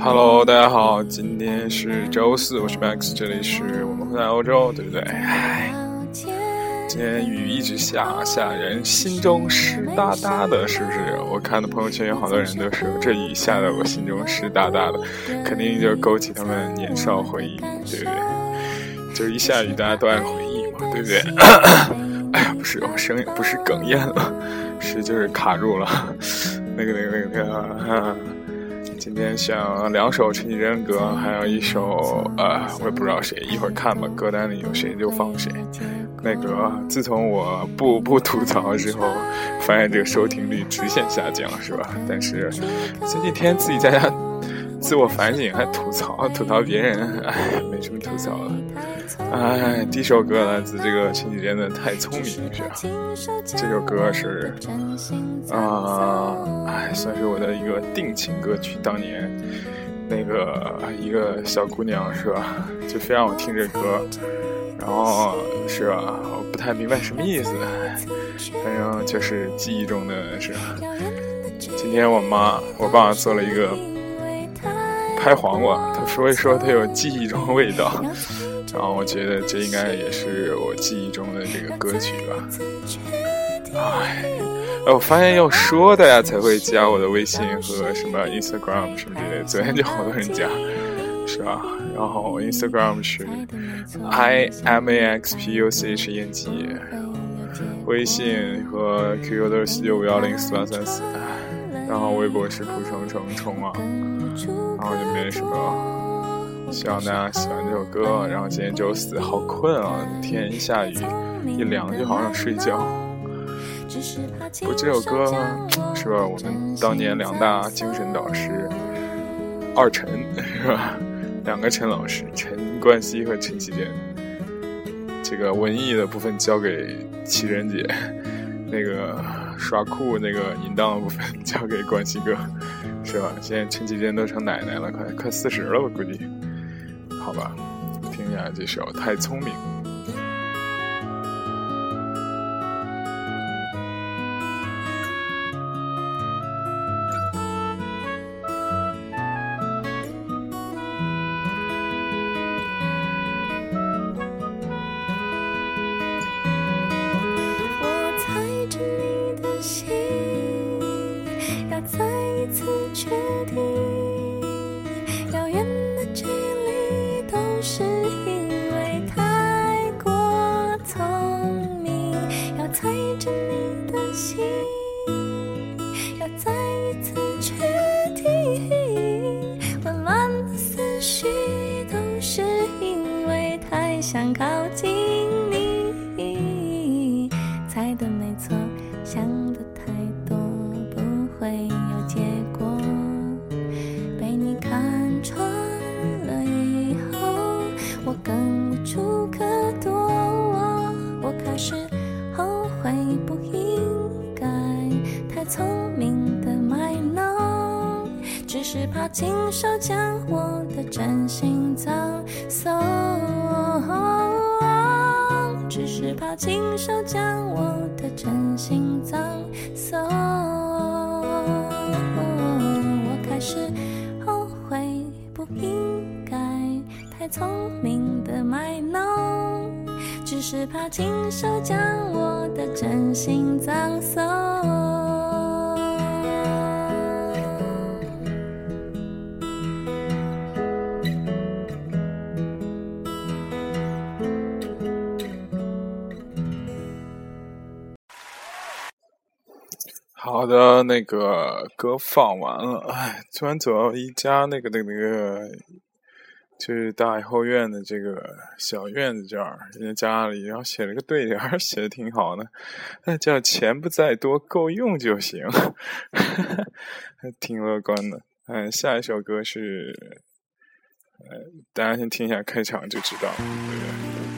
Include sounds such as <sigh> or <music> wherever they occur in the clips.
Hello，大家好，今天是周四，我是 Max，这里是我们在欧洲，对不对？唉，今天雨一直下，下人心中湿哒哒的，是不是？我看的朋友圈有好多人都说这雨下的我心中湿哒哒的，肯定就勾起他们年少回忆，对不对？就一下雨大家都爱回忆嘛，对不对？<clears throat> 哎呀，不是，我声音不是哽咽了，是就是卡住了，那个那个那个那个。今天想两首陈绮贞歌，还有一首呃，我也不知道谁，一会儿看吧，歌单里有谁就放谁。那个自从我不不吐槽之后，发现这个收听率直线下降，是吧？但是这几天自己在家。自我反省还吐槽吐槽别人，哎，没什么吐槽了。哎，第一首歌来自这个前几天的《太聪明》是吧？这首歌是啊，哎，算是我的一个定情歌曲。当年那个一个小姑娘是吧，就非让我听这歌，然后是吧，我不太明白什么意思，反正就是记忆中的是。今天我妈我爸做了一个。拍黄瓜，他说一说他有记忆中的味道，然后我觉得这应该也是我记忆中的这个歌曲吧。哎，我发现要说大家才会加我的微信和什么 Instagram 什么之类的，昨天就好多人加，是吧？然后 Instagram 是 i m a x p u c h e n g，微信和 QQ 都是四九五幺零四八三四，然后微博是蒲程程冲啊。然后就没什么，希望大家喜欢这首歌。然后今天周四，好困啊！天一下雨，一凉就好想睡觉。不，这首歌是吧？我们当年两大精神导师，二陈是吧？<laughs> 两个陈老师，陈冠希和陈绮贞。这个文艺的部分交给绮贞姐，<laughs> 那个耍酷、那个淫荡的部分交给冠希哥。是吧？现在陈绮贞都成奶奶了，快快四十了，我估计。好吧，听一下这首《太聪明》。是亲手将我的真心葬送，只是怕亲手将我的真心葬送。我开始后悔，不应该太聪明的卖弄，只是怕亲手将我的真心葬送。好的，那个歌放完了，哎，突然走到一家那个那个那个，就是大后院的这个小院子这儿，人家家里，然后写了个对联，写的挺好的，那叫“钱不在多，够用就行”，还 <laughs> 挺乐观的。嗯，下一首歌是，呃，大家先听一下开场就知道，对不对？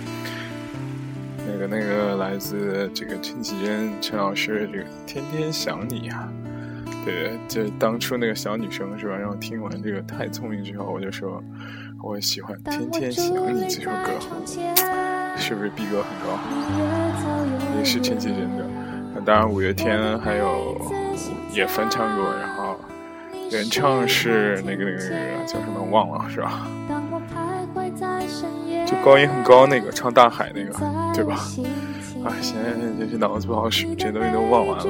那个那个来自这个陈绮贞陈老师这个天天想你啊，对，就当初那个小女生是吧？然后听完这个太聪明之后，我就说我喜欢天天想你这首歌，是不是逼格很高？也是陈绮贞的，那当然五月天还有也翻唱过，然后原唱是那个那个那个叫什么忘了是吧？就高音很高那个唱大海那个对吧？啊，现在就是脑子不好使，这东西都忘完了。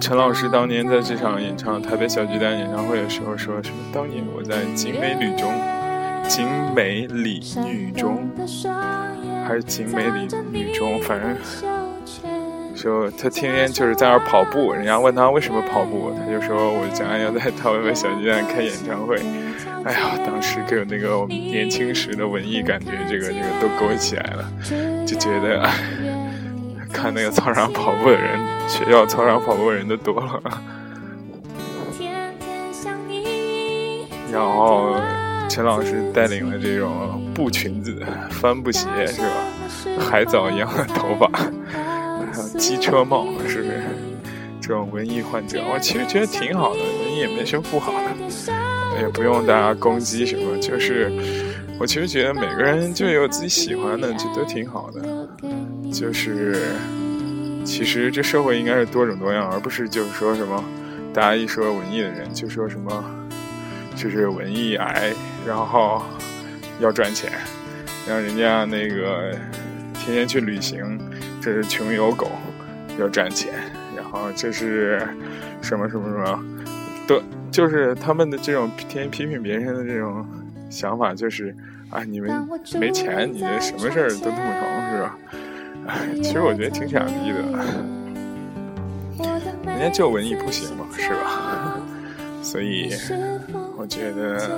陈老师当年在这场演唱台北小巨蛋演唱会的时候说什么？当年我在景美女中，景美里女中，还是景美里女中，反正说他天天就是在那儿跑步。人家问他为什么跑步，他就说我将来要在台北小巨蛋开演唱会。哎呀，当时给我那个年轻时的文艺感觉，这个这个都勾起来了，<laughs> 就觉得。看那个操场跑步的人，学校操场跑步的人都多了。然后陈老师带领了这种布裙子、帆布鞋，是吧？海藻一样的头发，还有机车帽，是不是？这种文艺患者，我其实觉得挺好的，文艺也没什么不好的，也不用大家攻击什么。就是我其实觉得每个人就有自己喜欢的，就都挺好的。就是，其实这社会应该是多种多样，而不是就是说什么，大家一说文艺的人就说什么，就是文艺癌，然后要赚钱，让人家那个天天去旅行，这是穷游狗，要赚钱，然后这是什么什么什么，都就是他们的这种天天批评别人的这种想法，就是啊，你们没钱，你这什么事儿都弄不成是吧？哎其实我觉得挺傻逼的，<laughs> 人家就文艺不行嘛，是吧？<laughs> 所以我觉得，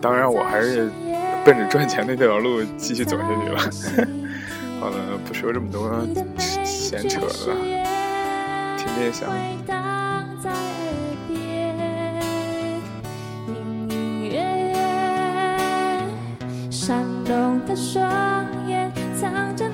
当然我还是奔着赚钱那条路继续走下去了。<laughs> 好了，不说这么多闲扯了，天天想。在耳边隐隐约约闪动的双眼藏着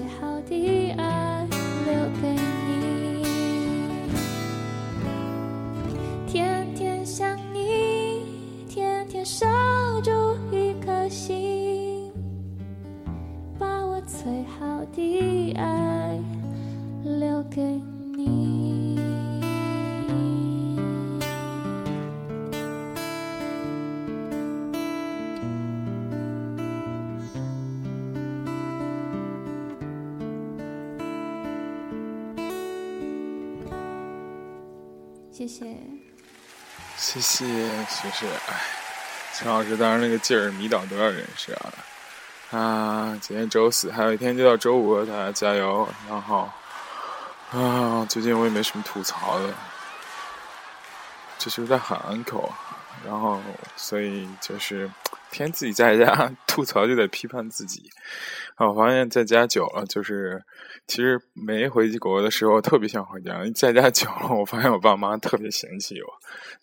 最好的爱留给谢谢，谢谢，其实。哎，陈老师当时那个劲儿迷倒多少人是啊？啊，今天周四，还有一天就到周五了，大家加油。然后，啊，最近我也没什么吐槽的，就是在喊口然后所以就是天自己在家吐槽就得批判自己。我发现在家久了，就是其实没回国的时候特别想回家。在家久了，我发现我爸妈特别嫌弃我，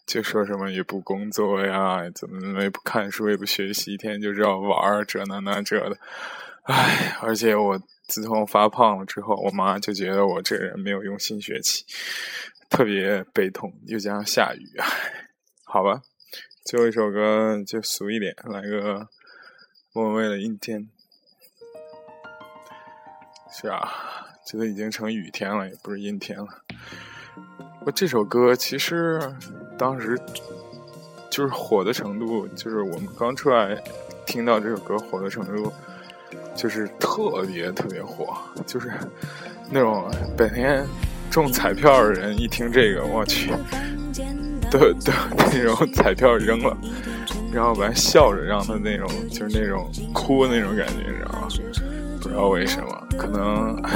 就说什么也不工作呀，怎么怎么也不看书，也不学习，一天就知道玩儿，这那那这的。唉，而且我自从发胖了之后，我妈就觉得我这人没有用心学习，特别悲痛。又加上下雨，好吧，最后一首歌就俗一点，来个莫文蔚的《阴天》。是啊，这都已经成雨天了，也不是阴天了。我这首歌其实当时就是火的程度，就是我们刚出来听到这首歌火的程度，就是特别特别火，就是那种本天中彩票的人一听这个，我去，<laughs> 都都 <laughs> 那种彩票扔了，然后完笑着让他那种就是那种哭那种感觉，你知道吗？不知道为什么。可能 <laughs>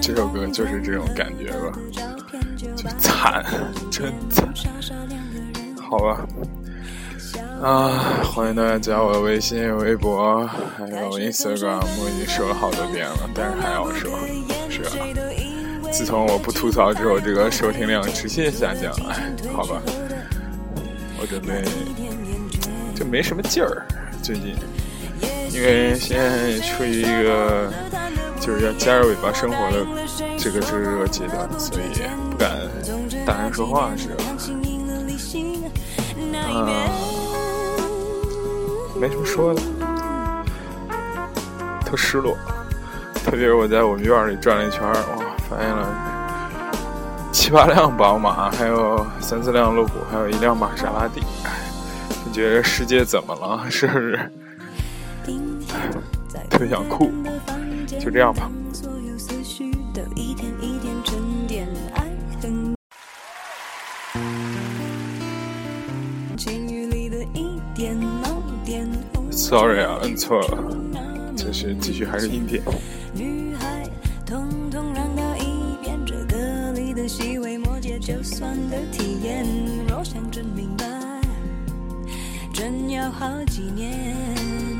这首歌就是这种感觉吧。就惨，真惨。好吧，啊，欢迎大家加我的微信、微博，还有 Instagram，我已经说了好多遍了，但是还要说，是吧？自从我不吐槽之后，这个收听量直线下降，哎，<laughs> 好吧，我准备就没什么劲儿，最近，因为现在处于一个就是要夹着尾巴生活的这个这个阶段，所以不敢大声说话，是吧？啊，没什么说的，特失落，特别是我在我们院里转了一圈，哇！发现了七八辆宝马，还有三四辆路虎，还有一辆玛莎拉蒂。哎，你觉得世界怎么了？<laughs> 是不是？特别想哭。就这样吧。Sorry 啊，摁错了，就是继续还是阴点。就算的体验，若想真明白，真要好几年。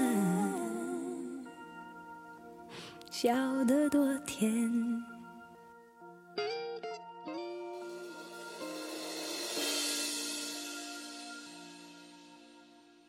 笑得多甜。